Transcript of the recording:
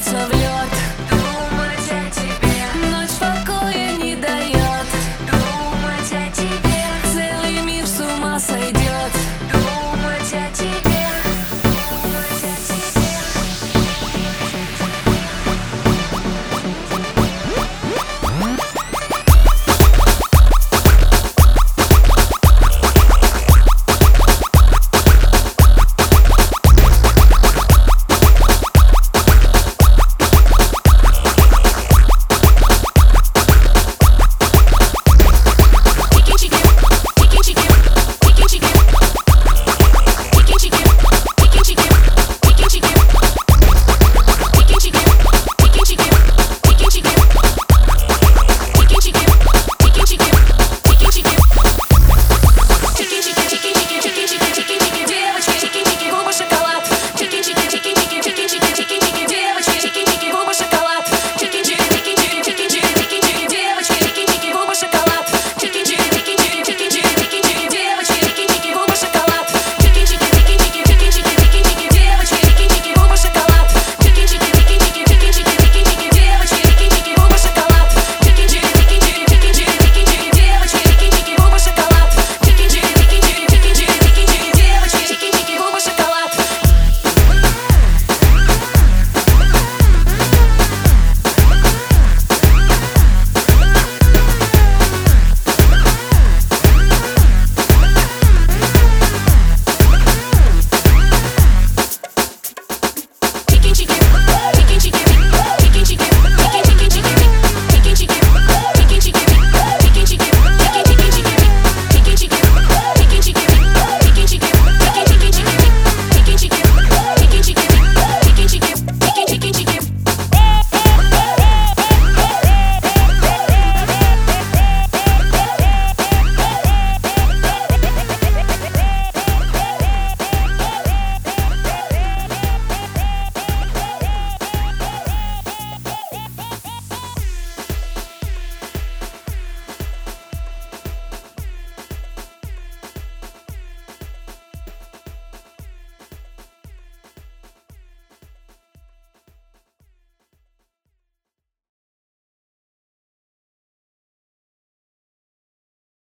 streets of